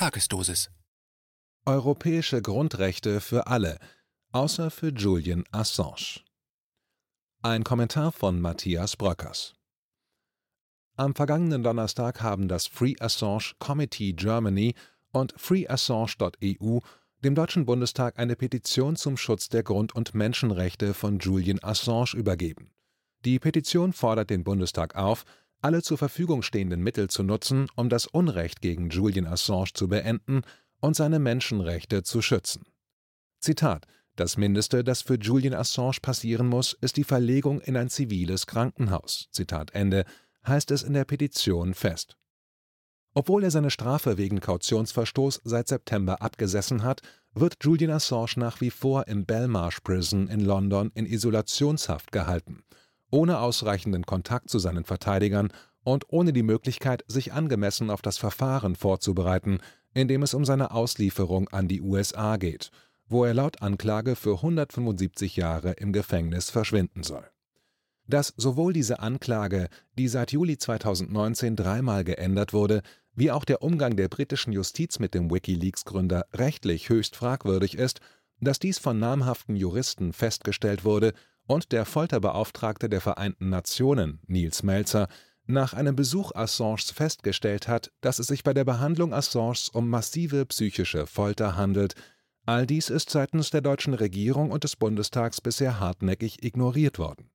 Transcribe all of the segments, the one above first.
Tagesdosis. Europäische Grundrechte für alle, außer für Julian Assange. Ein Kommentar von Matthias Bröckers. Am vergangenen Donnerstag haben das Free Assange Committee Germany und freeassange.eu dem Deutschen Bundestag eine Petition zum Schutz der Grund- und Menschenrechte von Julian Assange übergeben. Die Petition fordert den Bundestag auf, alle zur Verfügung stehenden Mittel zu nutzen, um das Unrecht gegen Julian Assange zu beenden und seine Menschenrechte zu schützen. Zitat Das Mindeste, das für Julian Assange passieren muss, ist die Verlegung in ein ziviles Krankenhaus. Zitat Ende, heißt es in der Petition fest. Obwohl er seine Strafe wegen Kautionsverstoß seit September abgesessen hat, wird Julian Assange nach wie vor im Belmarsh Prison in London in Isolationshaft gehalten ohne ausreichenden Kontakt zu seinen Verteidigern und ohne die Möglichkeit, sich angemessen auf das Verfahren vorzubereiten, in dem es um seine Auslieferung an die USA geht, wo er laut Anklage für 175 Jahre im Gefängnis verschwinden soll. Dass sowohl diese Anklage, die seit Juli 2019 dreimal geändert wurde, wie auch der Umgang der britischen Justiz mit dem Wikileaks-Gründer rechtlich höchst fragwürdig ist, dass dies von namhaften Juristen festgestellt wurde und der Folterbeauftragte der Vereinten Nationen, Niels Melzer, nach einem Besuch Assanges festgestellt hat, dass es sich bei der Behandlung Assanges um massive psychische Folter handelt, all dies ist seitens der deutschen Regierung und des Bundestags bisher hartnäckig ignoriert worden.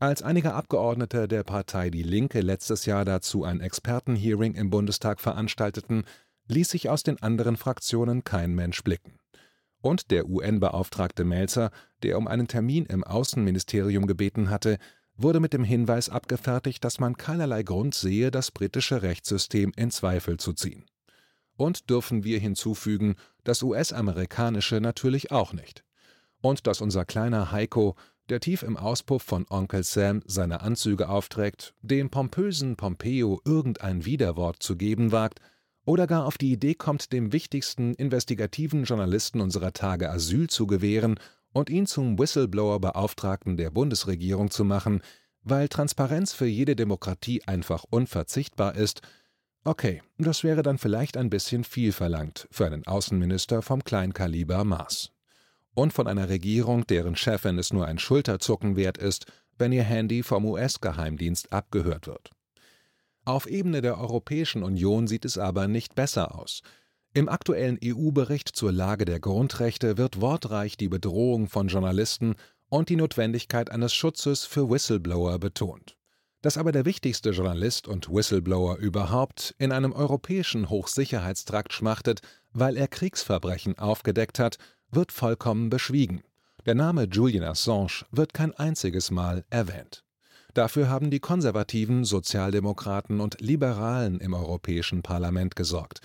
Als einige Abgeordnete der Partei Die Linke letztes Jahr dazu ein Expertenhearing im Bundestag veranstalteten, ließ sich aus den anderen Fraktionen kein Mensch blicken und der UN-Beauftragte Melzer, der um einen Termin im Außenministerium gebeten hatte, wurde mit dem Hinweis abgefertigt, dass man keinerlei Grund sehe, das britische Rechtssystem in Zweifel zu ziehen. Und dürfen wir hinzufügen, das US-amerikanische natürlich auch nicht. Und dass unser kleiner Heiko, der tief im Auspuff von Onkel Sam seine Anzüge aufträgt, dem pompösen Pompeo irgendein Widerwort zu geben wagt, oder gar auf die Idee kommt, dem wichtigsten investigativen Journalisten unserer Tage Asyl zu gewähren und ihn zum Whistleblower-Beauftragten der Bundesregierung zu machen, weil Transparenz für jede Demokratie einfach unverzichtbar ist, okay, das wäre dann vielleicht ein bisschen viel verlangt für einen Außenminister vom Kleinkaliber Maß. Und von einer Regierung, deren Chefin es nur ein Schulterzucken wert ist, wenn ihr Handy vom US-Geheimdienst abgehört wird. Auf Ebene der Europäischen Union sieht es aber nicht besser aus. Im aktuellen EU-Bericht zur Lage der Grundrechte wird wortreich die Bedrohung von Journalisten und die Notwendigkeit eines Schutzes für Whistleblower betont. Dass aber der wichtigste Journalist und Whistleblower überhaupt in einem europäischen Hochsicherheitstrakt schmachtet, weil er Kriegsverbrechen aufgedeckt hat, wird vollkommen beschwiegen. Der Name Julian Assange wird kein einziges Mal erwähnt. Dafür haben die Konservativen, Sozialdemokraten und Liberalen im Europäischen Parlament gesorgt.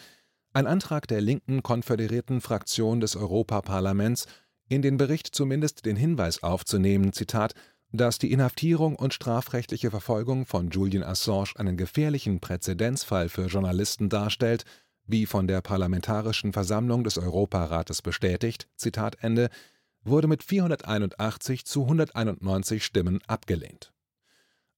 Ein Antrag der linken konföderierten Fraktion des Europaparlaments, in den Bericht zumindest den Hinweis aufzunehmen, Zitat, dass die Inhaftierung und strafrechtliche Verfolgung von Julian Assange einen gefährlichen Präzedenzfall für Journalisten darstellt, wie von der Parlamentarischen Versammlung des Europarates bestätigt, Zitat Ende, wurde mit 481 zu 191 Stimmen abgelehnt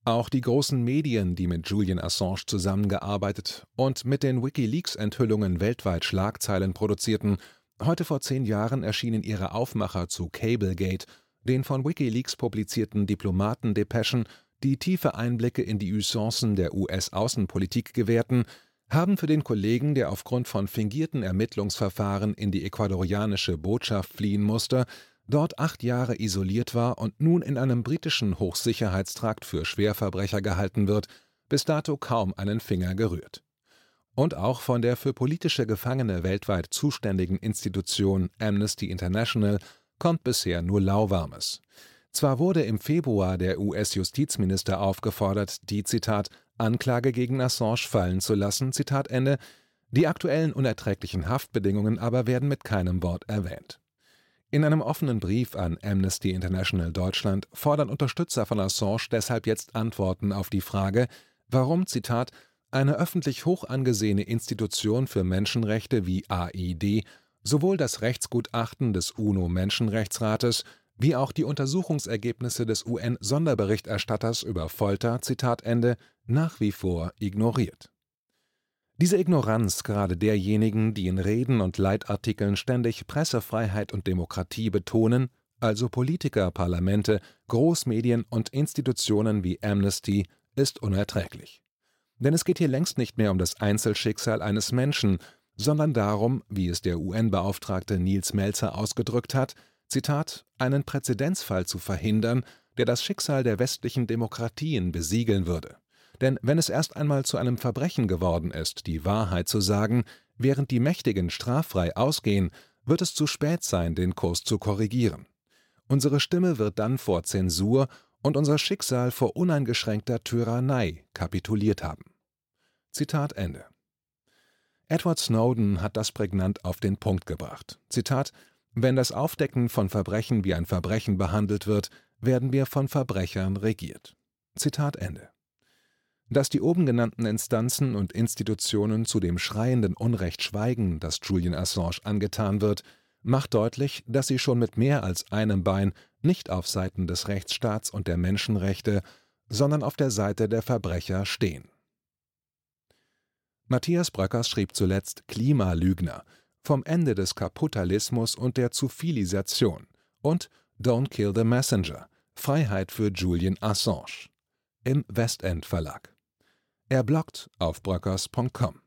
auch die großen Medien, die mit Julian Assange zusammengearbeitet und mit den WikiLeaks-Enthüllungen weltweit Schlagzeilen produzierten, heute vor zehn Jahren erschienen ihre Aufmacher zu Cablegate, den von WikiLeaks publizierten Diplomatendepeschen, die tiefe Einblicke in die Usancen der US-Außenpolitik gewährten, haben für den Kollegen, der aufgrund von fingierten Ermittlungsverfahren in die ecuadorianische Botschaft fliehen musste, dort acht Jahre isoliert war und nun in einem britischen Hochsicherheitstrakt für Schwerverbrecher gehalten wird, bis dato kaum einen Finger gerührt. Und auch von der für politische Gefangene weltweit zuständigen Institution Amnesty International kommt bisher nur Lauwarmes. Zwar wurde im Februar der US-Justizminister aufgefordert, die Zitat Anklage gegen Assange fallen zu lassen, Zitat Ende, die aktuellen unerträglichen Haftbedingungen aber werden mit keinem Wort erwähnt. In einem offenen Brief an Amnesty International Deutschland fordern Unterstützer von Assange deshalb jetzt Antworten auf die Frage, warum, Zitat, eine öffentlich hoch angesehene Institution für Menschenrechte wie AID sowohl das Rechtsgutachten des UNO-Menschenrechtsrates wie auch die Untersuchungsergebnisse des UN-Sonderberichterstatters über Folter, Zitat Ende, nach wie vor ignoriert Diese Ignoranz gerade derjenigen, die in Reden und Leitartikeln ständig Pressefreiheit und Demokratie betonen, also Politiker, Parlamente, Großmedien und Institutionen wie Amnesty, ist unerträglich. Denn es geht hier längst nicht mehr um das Einzelschicksal eines Menschen, sondern darum, wie es der UN-Beauftragte Nils Melzer ausgedrückt hat, Zitat, einen Präzedenzfall zu verhindern, der das Schicksal der westlichen Demokratien besiegeln würde. Denn wenn es erst einmal zu einem Verbrechen geworden ist, die Wahrheit zu sagen, während die Mächtigen straffrei ausgehen, wird es zu spät sein, den Kurs zu korrigieren. Unsere Stimme wird dann vor Zensur und unser Schicksal vor uneingeschränkter Tyrannei kapituliert haben. Zitat Ende. Edward Snowden hat das prägnant auf den Punkt gebracht. Zitat Wenn das Aufdecken von Verbrechen wie ein Verbrechen behandelt wird, werden wir von Verbrechern regiert. Zitat Ende. Dass die oben genannten Instanzen und Institutionen zu dem schreienden Unrecht schweigen, das Julian Assange angetan wird, macht deutlich, dass sie schon mit mehr als einem Bein nicht auf Seiten des Rechtsstaats und der Menschenrechte, sondern auf der Seite der Verbrecher stehen. Matthias Bröckers schrieb zuletzt Klimalügner vom Ende des Kapitalismus und der Zufilisation und Don't Kill the Messenger Freiheit für Julian Assange im Westend Verlag. Er bloggt auf bröckers.com.